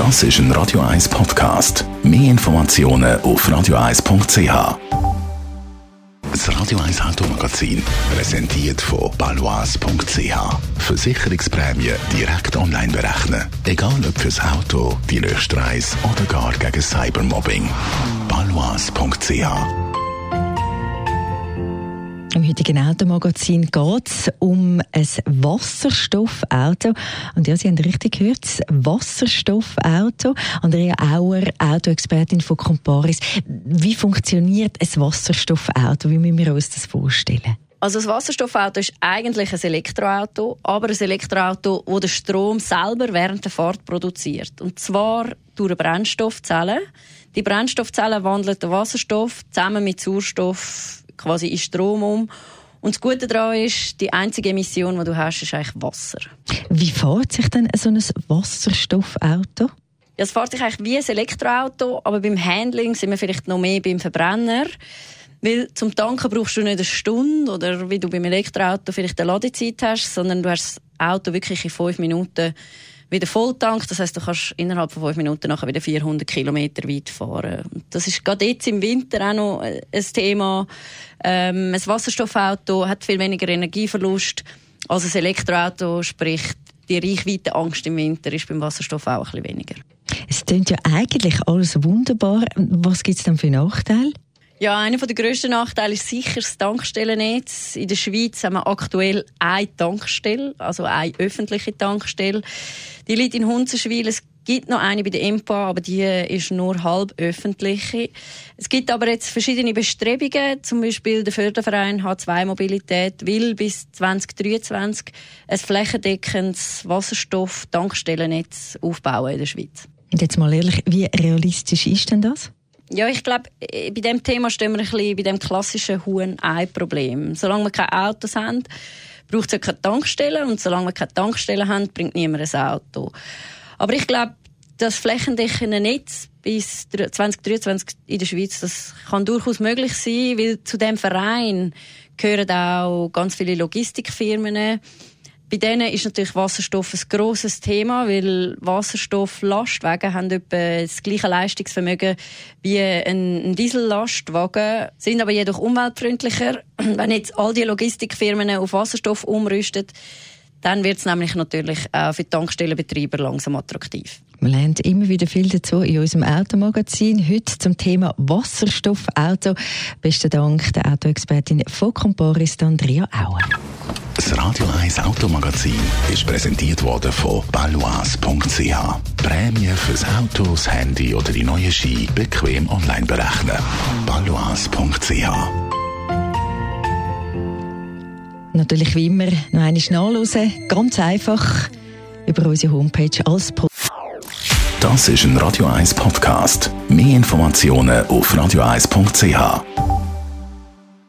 Das ist ein Radio 1 Podcast. Mehr Informationen auf radio1.ch. Das Radio 1 Automagazin, präsentiert von balois.ch. Versicherungsprämie direkt online berechnen. Egal ob fürs Auto, die nächste Reise oder gar gegen Cybermobbing. balois.ch im heutigen Automagazin geht es um ein Wasserstoffauto. Und ja, Sie haben richtig gehört, das Wasserstoffauto. Andrea Auer, Autoexpertin von Comparis. Wie funktioniert ein Wasserstoffauto? Wie müssen wir uns das vorstellen? Also das Wasserstoffauto ist eigentlich ein Elektroauto, aber ein Elektroauto, das den Strom selber während der Fahrt produziert. Und zwar durch eine Brennstoffzelle. Die Brennstoffzelle wandelt den Wasserstoff zusammen mit Sauerstoff quasi in Strom um. Und das Gute daran ist, die einzige Emission, die du hast, ist eigentlich Wasser. Wie fährt sich denn so ein Wasserstoffauto? Ja, es fährt sich eigentlich wie ein Elektroauto, aber beim Handling sind wir vielleicht noch mehr beim Verbrenner. Weil zum Tanken brauchst du nicht eine Stunde oder wie du beim Elektroauto vielleicht eine Ladezeit hast, sondern du hast das Auto wirklich in fünf Minuten wieder volltankt. Das heißt, du kannst innerhalb von fünf Minuten nachher wieder 400 Kilometer weit fahren. Das ist gerade jetzt im Winter auch noch ein Thema. Ähm, ein Wasserstoffauto hat viel weniger Energieverlust als ein Elektroauto, sprich die Reichweitenangst im Winter ist beim Wasserstoff auch ein bisschen weniger. Es klingt ja eigentlich alles wunderbar. Was gibt es dann für Nachteile? Ja, einer der grössten Nachteile ist sicher das Tankstellennetz. In der Schweiz haben wir aktuell eine Tankstelle, also eine öffentliche Tankstelle. Die liegt in Hunzenschwil. Es gibt noch eine bei der EMPA, aber die ist nur halb öffentlich. Es gibt aber jetzt verschiedene Bestrebungen. Zum Beispiel der Förderverein H2 Mobilität will bis 2023 ein flächendeckendes Wasserstoff-Tankstellennetz aufbauen in der Schweiz. Und jetzt mal ehrlich, wie realistisch ist denn das? Ja, ich glaube, äh, bei dem Thema stehen wir ein bisschen bei dem klassischen Huhn-Ei-Problem. Solange wir keine Autos haben, braucht es ja keine Tankstellen und solange wir keine Tankstellen haben, bringt niemand ein Auto. Aber ich glaube, das flächendeckende Netz bis 2023 in der Schweiz, das kann durchaus möglich sein, weil zu dem Verein gehören auch ganz viele Logistikfirmen, bei denen ist natürlich Wasserstoff ein grosses Thema, weil Wasserstofflastwagen haben etwa das gleiche Leistungsvermögen wie ein Diesellastwagen, sind aber jedoch umweltfreundlicher. Wenn jetzt all die Logistikfirmen auf Wasserstoff umrüsten, dann wird es nämlich natürlich auch für die Tankstellenbetreiber langsam attraktiv. Wir lernen immer wieder viel dazu in unserem Automagazin. Heute zum Thema Wasserstoffauto. Besten Dank der Autoexpertin von Comparis, Andrea Auer. Das Radio 1 Automagazin ist präsentiert worden von balois.ch. Prämie fürs Auto, das Handy oder die neue Ski bequem online berechnen. balois.ch Natürlich wie immer noch eine nachlesen. Ganz einfach über unsere Homepage als Podcast. Das ist ein Radio 1 Podcast. Mehr Informationen auf radio1.ch.